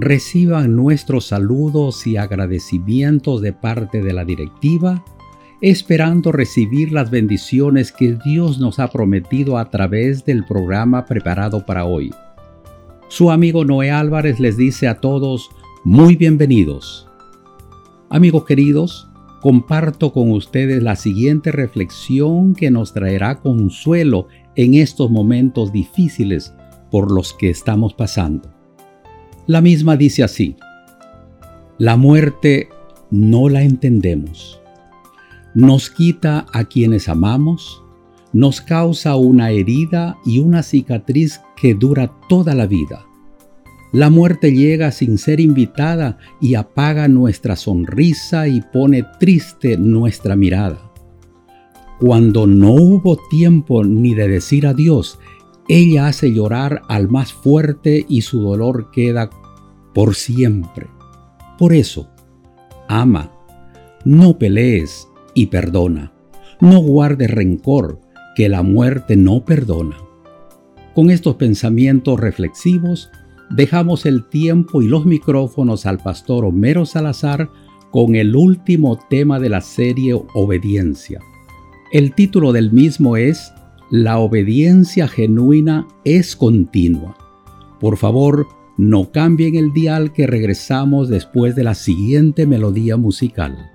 Reciban nuestros saludos y agradecimientos de parte de la directiva, esperando recibir las bendiciones que Dios nos ha prometido a través del programa preparado para hoy. Su amigo Noé Álvarez les dice a todos muy bienvenidos. Amigos queridos, comparto con ustedes la siguiente reflexión que nos traerá consuelo en estos momentos difíciles por los que estamos pasando. La misma dice así, la muerte no la entendemos. Nos quita a quienes amamos, nos causa una herida y una cicatriz que dura toda la vida. La muerte llega sin ser invitada y apaga nuestra sonrisa y pone triste nuestra mirada. Cuando no hubo tiempo ni de decir adiós ella hace llorar al más fuerte y su dolor queda por siempre. Por eso, ama, no pelees y perdona. No guardes rencor, que la muerte no perdona. Con estos pensamientos reflexivos, dejamos el tiempo y los micrófonos al pastor Homero Salazar con el último tema de la serie Obediencia. El título del mismo es la obediencia genuina es continua. Por favor, no cambien el dial que regresamos después de la siguiente melodía musical.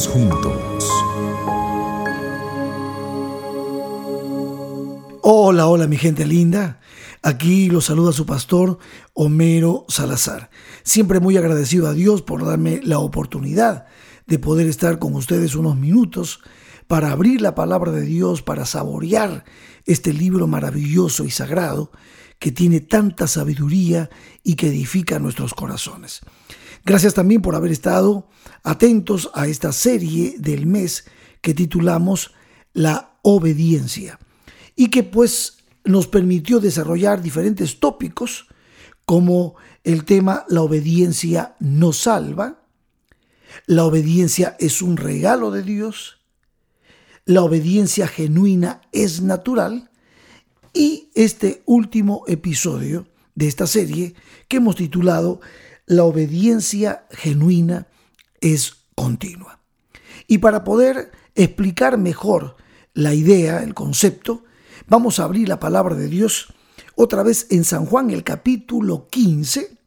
Juntos. Hola, hola mi gente linda. Aquí los saluda su pastor Homero Salazar. Siempre muy agradecido a Dios por darme la oportunidad de poder estar con ustedes unos minutos para abrir la palabra de Dios, para saborear este libro maravilloso y sagrado que tiene tanta sabiduría y que edifica nuestros corazones. Gracias también por haber estado atentos a esta serie del mes que titulamos La obediencia y que pues nos permitió desarrollar diferentes tópicos como el tema La obediencia no salva, la obediencia es un regalo de Dios, la obediencia genuina es natural y este último episodio de esta serie que hemos titulado La obediencia genuina es continua. Y para poder explicar mejor la idea, el concepto, vamos a abrir la palabra de Dios otra vez en San Juan el capítulo 15,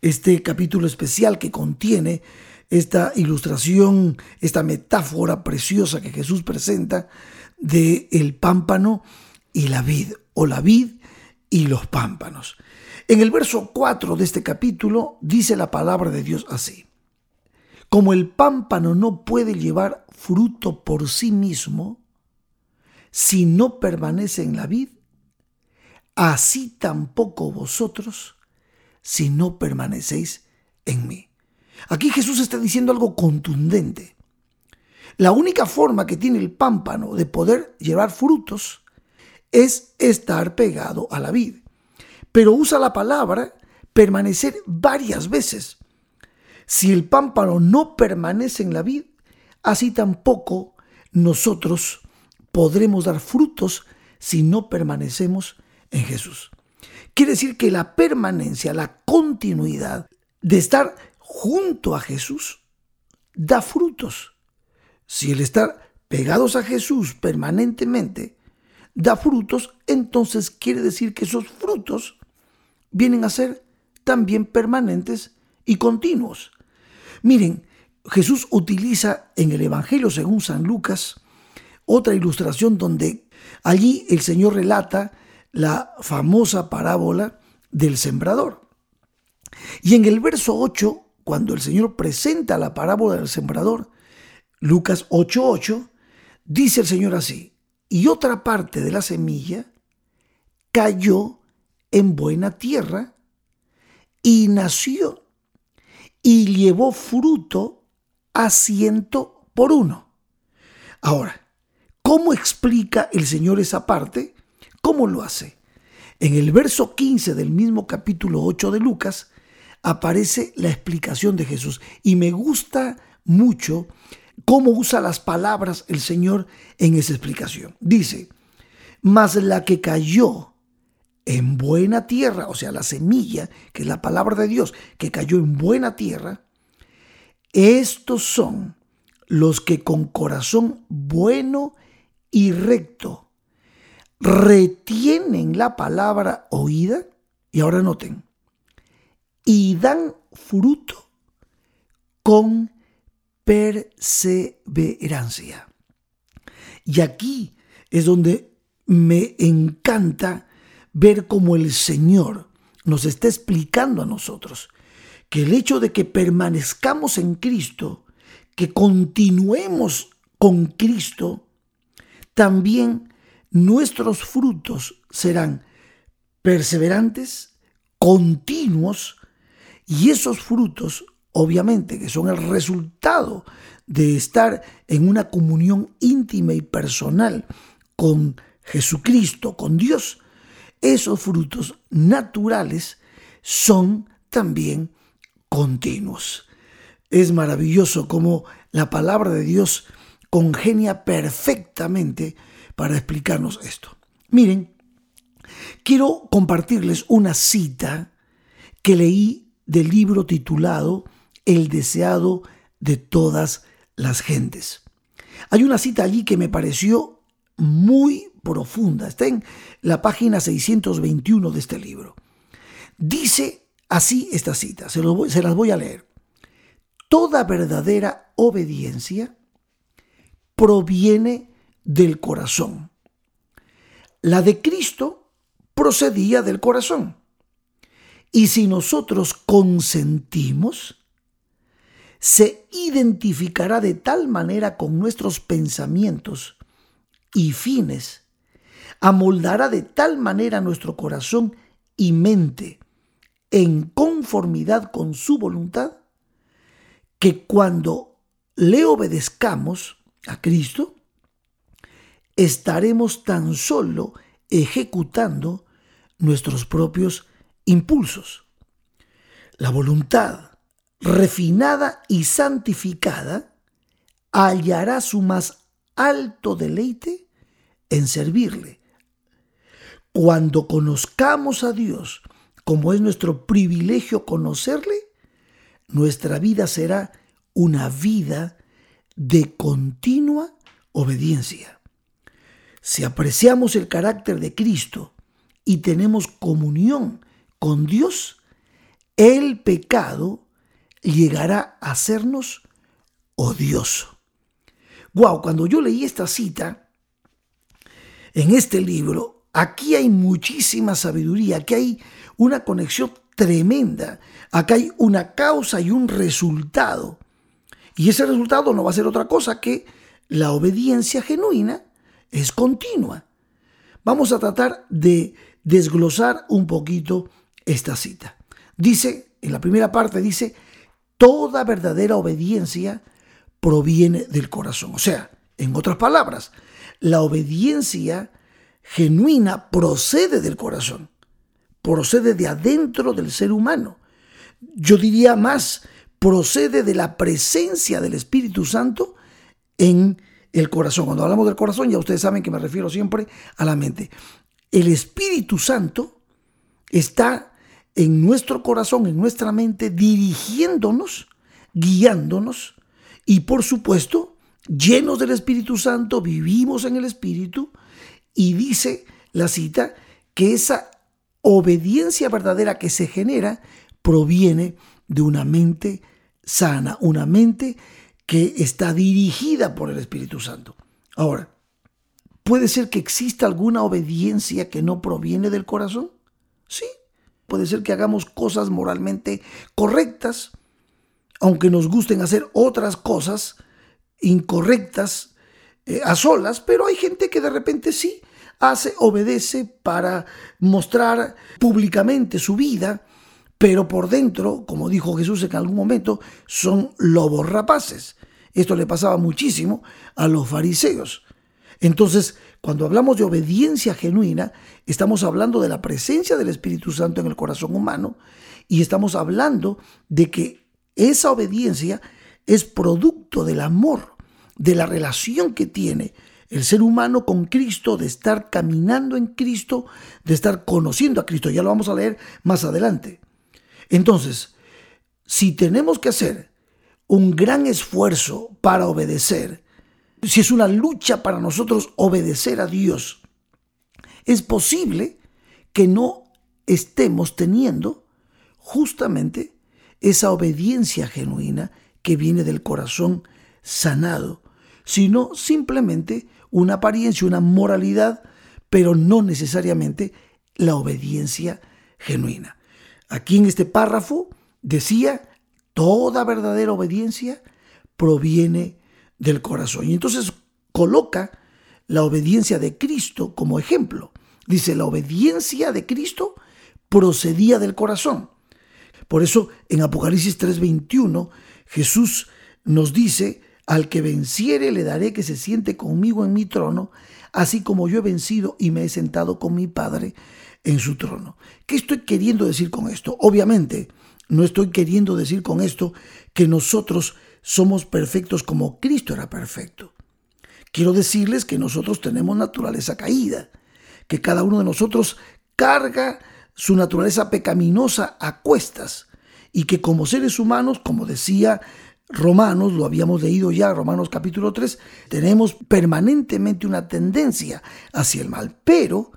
este capítulo especial que contiene esta ilustración, esta metáfora preciosa que Jesús presenta de el pámpano y la vid, o la vid y los pámpanos. En el verso 4 de este capítulo dice la palabra de Dios así. Como el pámpano no puede llevar fruto por sí mismo si no permanece en la vid, así tampoco vosotros si no permanecéis en mí. Aquí Jesús está diciendo algo contundente. La única forma que tiene el pámpano de poder llevar frutos es estar pegado a la vid. Pero usa la palabra permanecer varias veces. Si el pámpano no permanece en la vid, así tampoco nosotros podremos dar frutos si no permanecemos en Jesús. Quiere decir que la permanencia, la continuidad de estar junto a Jesús da frutos. Si el estar pegados a Jesús permanentemente da frutos, entonces quiere decir que esos frutos vienen a ser también permanentes y continuos. Miren, Jesús utiliza en el Evangelio según San Lucas otra ilustración donde allí el Señor relata la famosa parábola del sembrador. Y en el verso 8 cuando el Señor presenta la parábola del sembrador, Lucas 8:8, dice el Señor así, y otra parte de la semilla cayó en buena tierra y nació y llevó fruto a ciento por uno. Ahora, ¿cómo explica el Señor esa parte? ¿Cómo lo hace? En el verso 15 del mismo capítulo 8 de Lucas, aparece la explicación de Jesús. Y me gusta mucho cómo usa las palabras el Señor en esa explicación. Dice, mas la que cayó en buena tierra, o sea, la semilla, que es la palabra de Dios, que cayó en buena tierra, estos son los que con corazón bueno y recto retienen la palabra oída. Y ahora noten, y dan fruto con perseverancia. Y aquí es donde me encanta ver cómo el Señor nos está explicando a nosotros que el hecho de que permanezcamos en Cristo, que continuemos con Cristo, también nuestros frutos serán perseverantes, continuos y esos frutos, obviamente, que son el resultado de estar en una comunión íntima y personal con Jesucristo, con Dios, esos frutos naturales son también continuos. Es maravilloso cómo la palabra de Dios congenia perfectamente para explicarnos esto. Miren, quiero compartirles una cita que leí del libro titulado El deseado de todas las gentes. Hay una cita allí que me pareció muy profunda. Está en la página 621 de este libro. Dice así esta cita, se, se las voy a leer. Toda verdadera obediencia proviene del corazón. La de Cristo procedía del corazón. Y si nosotros consentimos, se identificará de tal manera con nuestros pensamientos y fines, amoldará de tal manera nuestro corazón y mente en conformidad con su voluntad, que cuando le obedezcamos a Cristo, estaremos tan solo ejecutando nuestros propios impulsos. La voluntad refinada y santificada hallará su más alto deleite en servirle. Cuando conozcamos a Dios, como es nuestro privilegio conocerle, nuestra vida será una vida de continua obediencia. Si apreciamos el carácter de Cristo y tenemos comunión con Dios, el pecado llegará a hacernos odioso. Wow, cuando yo leí esta cita en este libro, aquí hay muchísima sabiduría, aquí hay una conexión tremenda, acá hay una causa y un resultado. Y ese resultado no va a ser otra cosa que la obediencia genuina es continua. Vamos a tratar de desglosar un poquito esta cita. Dice, en la primera parte dice, toda verdadera obediencia proviene del corazón. O sea, en otras palabras, la obediencia genuina procede del corazón, procede de adentro del ser humano. Yo diría más, procede de la presencia del Espíritu Santo en el corazón. Cuando hablamos del corazón, ya ustedes saben que me refiero siempre a la mente. El Espíritu Santo está en nuestro corazón, en nuestra mente, dirigiéndonos, guiándonos y por supuesto, llenos del Espíritu Santo, vivimos en el Espíritu y dice la cita que esa obediencia verdadera que se genera proviene de una mente sana, una mente que está dirigida por el Espíritu Santo. Ahora, ¿puede ser que exista alguna obediencia que no proviene del corazón? Sí, puede ser que hagamos cosas moralmente correctas, aunque nos gusten hacer otras cosas incorrectas eh, a solas, pero hay gente que de repente sí hace, obedece para mostrar públicamente su vida, pero por dentro, como dijo Jesús en algún momento, son lobos rapaces. Esto le pasaba muchísimo a los fariseos. Entonces, cuando hablamos de obediencia genuina, estamos hablando de la presencia del Espíritu Santo en el corazón humano y estamos hablando de que esa obediencia es producto del amor, de la relación que tiene el ser humano con Cristo, de estar caminando en Cristo, de estar conociendo a Cristo. Ya lo vamos a leer más adelante. Entonces, si tenemos que hacer un gran esfuerzo para obedecer, si es una lucha para nosotros obedecer a Dios, es posible que no estemos teniendo justamente esa obediencia genuina que viene del corazón sanado, sino simplemente una apariencia, una moralidad, pero no necesariamente la obediencia genuina. Aquí en este párrafo decía, toda verdadera obediencia proviene del corazón. Y entonces coloca la obediencia de Cristo como ejemplo. Dice, la obediencia de Cristo procedía del corazón. Por eso en Apocalipsis 3:21 Jesús nos dice, al que venciere le daré que se siente conmigo en mi trono, así como yo he vencido y me he sentado con mi Padre en su trono. ¿Qué estoy queriendo decir con esto? Obviamente, no estoy queriendo decir con esto que nosotros somos perfectos como Cristo era perfecto. Quiero decirles que nosotros tenemos naturaleza caída, que cada uno de nosotros carga su naturaleza pecaminosa a cuestas y que como seres humanos, como decía Romanos, lo habíamos leído ya, Romanos capítulo 3, tenemos permanentemente una tendencia hacia el mal, pero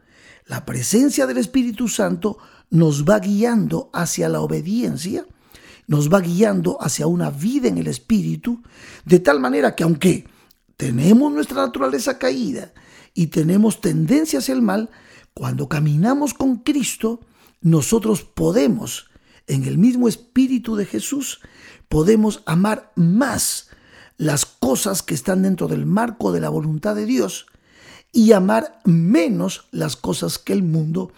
la presencia del Espíritu Santo nos va guiando hacia la obediencia, nos va guiando hacia una vida en el Espíritu, de tal manera que aunque tenemos nuestra naturaleza caída y tenemos tendencia hacia el mal, cuando caminamos con Cristo, nosotros podemos, en el mismo Espíritu de Jesús, podemos amar más las cosas que están dentro del marco de la voluntad de Dios y amar menos las cosas que el mundo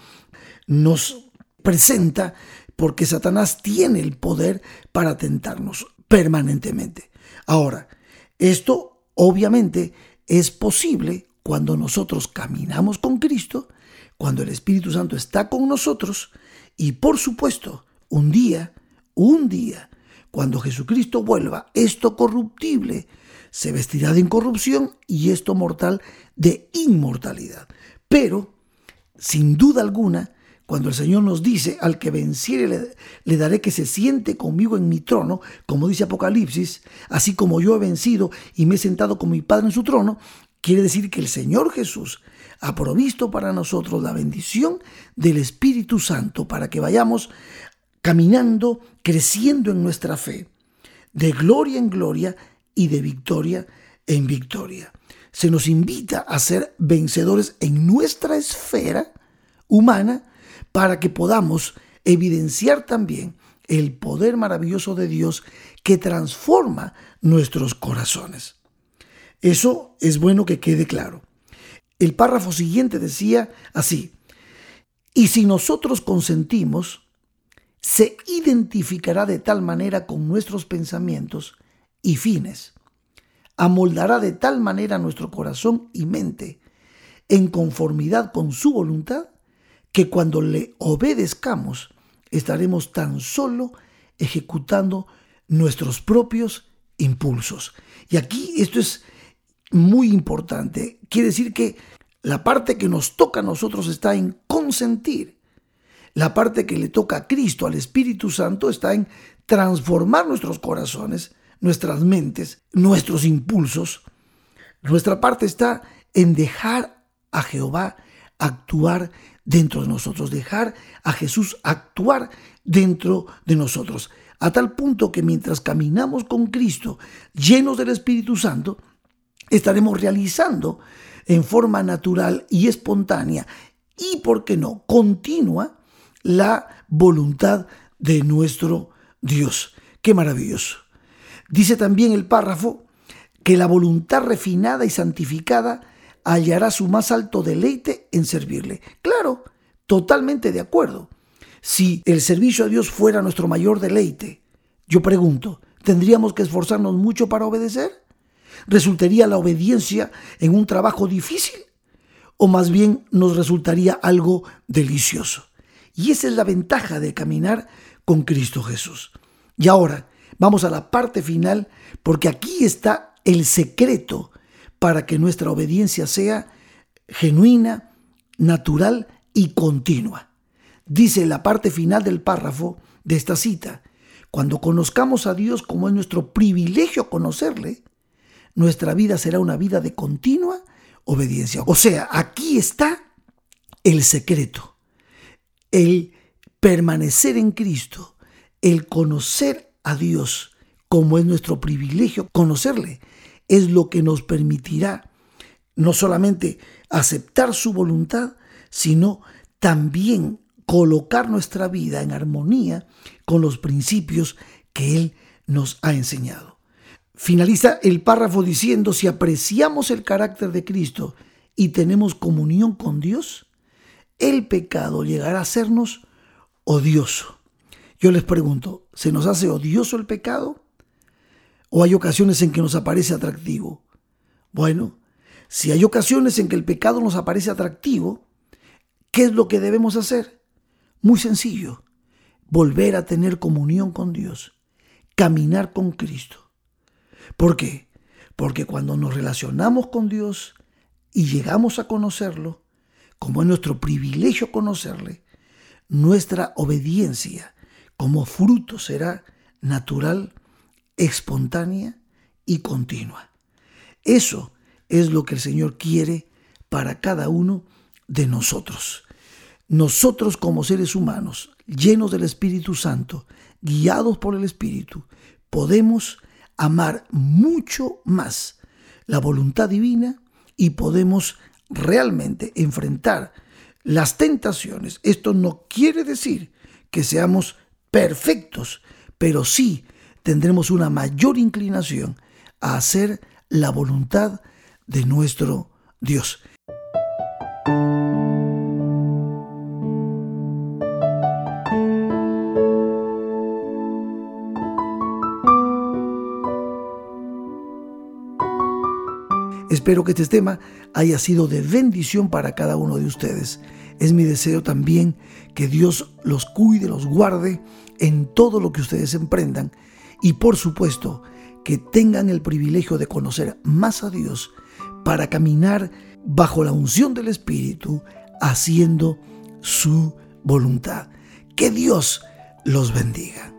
nos presenta porque Satanás tiene el poder para tentarnos permanentemente. Ahora, esto obviamente es posible cuando nosotros caminamos con Cristo, cuando el Espíritu Santo está con nosotros y por supuesto, un día, un día, cuando Jesucristo vuelva, esto corruptible se vestirá de incorrupción y esto mortal de inmortalidad. Pero, sin duda alguna, cuando el Señor nos dice, al que venciere le, daré que se siente conmigo en mi trono, como dice Apocalipsis, así como yo he vencido y me he sentado con mi Padre en su trono, quiere decir que el Señor Jesús ha provisto para nosotros la bendición del Espíritu Santo para que vayamos caminando, creciendo en nuestra fe, de gloria en gloria y de victoria en victoria. Se nos invita a ser vencedores en nuestra esfera humana, para que podamos evidenciar también el poder maravilloso de Dios que transforma nuestros corazones. Eso es bueno que quede claro. El párrafo siguiente decía así, y si nosotros consentimos, se identificará de tal manera con nuestros pensamientos y fines, amoldará de tal manera nuestro corazón y mente en conformidad con su voluntad, que cuando le obedezcamos estaremos tan solo ejecutando nuestros propios impulsos. Y aquí esto es muy importante. Quiere decir que la parte que nos toca a nosotros está en consentir. La parte que le toca a Cristo, al Espíritu Santo, está en transformar nuestros corazones, nuestras mentes, nuestros impulsos. Nuestra parte está en dejar a Jehová actuar dentro de nosotros, dejar a Jesús actuar dentro de nosotros, a tal punto que mientras caminamos con Cristo llenos del Espíritu Santo, estaremos realizando en forma natural y espontánea y, ¿por qué no?, continua la voluntad de nuestro Dios. Qué maravilloso. Dice también el párrafo que la voluntad refinada y santificada hallará su más alto deleite en servirle. Claro, totalmente de acuerdo. Si el servicio a Dios fuera nuestro mayor deleite, yo pregunto, ¿tendríamos que esforzarnos mucho para obedecer? ¿Resultaría la obediencia en un trabajo difícil? ¿O más bien nos resultaría algo delicioso? Y esa es la ventaja de caminar con Cristo Jesús. Y ahora vamos a la parte final, porque aquí está el secreto para que nuestra obediencia sea genuina, natural y continua. Dice la parte final del párrafo de esta cita, cuando conozcamos a Dios como es nuestro privilegio conocerle, nuestra vida será una vida de continua obediencia. O sea, aquí está el secreto, el permanecer en Cristo, el conocer a Dios como es nuestro privilegio conocerle, es lo que nos permitirá no solamente aceptar su voluntad, sino también colocar nuestra vida en armonía con los principios que Él nos ha enseñado. Finaliza el párrafo diciendo, si apreciamos el carácter de Cristo y tenemos comunión con Dios, el pecado llegará a sernos odioso. Yo les pregunto, ¿se nos hace odioso el pecado? ¿O hay ocasiones en que nos aparece atractivo? Bueno, si hay ocasiones en que el pecado nos aparece atractivo, ¿qué es lo que debemos hacer? Muy sencillo, volver a tener comunión con Dios, caminar con Cristo. ¿Por qué? Porque cuando nos relacionamos con Dios y llegamos a conocerlo, como es nuestro privilegio conocerle, nuestra obediencia como fruto será natural espontánea y continua. Eso es lo que el Señor quiere para cada uno de nosotros. nosotros como seres humanos, llenos del Espíritu Santo, guiados por el Espíritu, podemos amar mucho más la voluntad divina y podemos realmente enfrentar las tentaciones. Esto no quiere decir que seamos perfectos, pero sí tendremos una mayor inclinación a hacer la voluntad de nuestro Dios. Espero que este tema haya sido de bendición para cada uno de ustedes. Es mi deseo también que Dios los cuide, los guarde en todo lo que ustedes emprendan y por supuesto que tengan el privilegio de conocer más a Dios para caminar bajo la unción del Espíritu haciendo su voluntad. Que Dios los bendiga.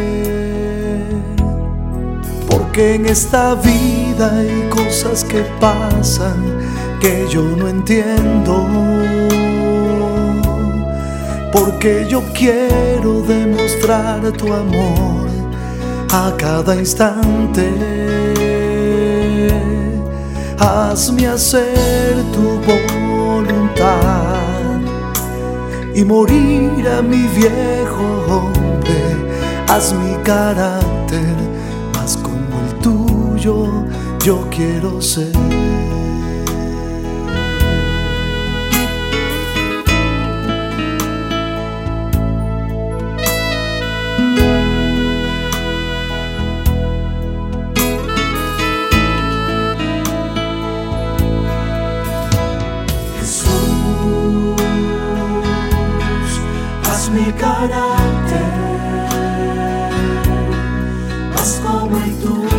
porque en esta vida hay cosas que pasan que yo no entiendo. Porque yo quiero demostrar tu amor a cada instante. Hazme hacer tu voluntad y morir a mi viejo hombre. Haz mi carácter yo, yo quiero ser. Jesús, haz mi carácter más como el tuyo.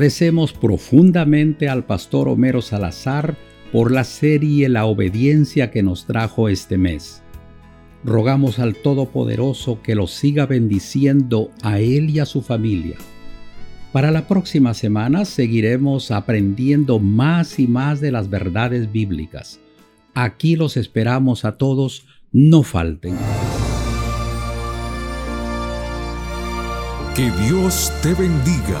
Agradecemos profundamente al pastor Homero Salazar por la serie La obediencia que nos trajo este mes. Rogamos al Todopoderoso que los siga bendiciendo a él y a su familia. Para la próxima semana seguiremos aprendiendo más y más de las verdades bíblicas. Aquí los esperamos a todos, no falten. Que Dios te bendiga.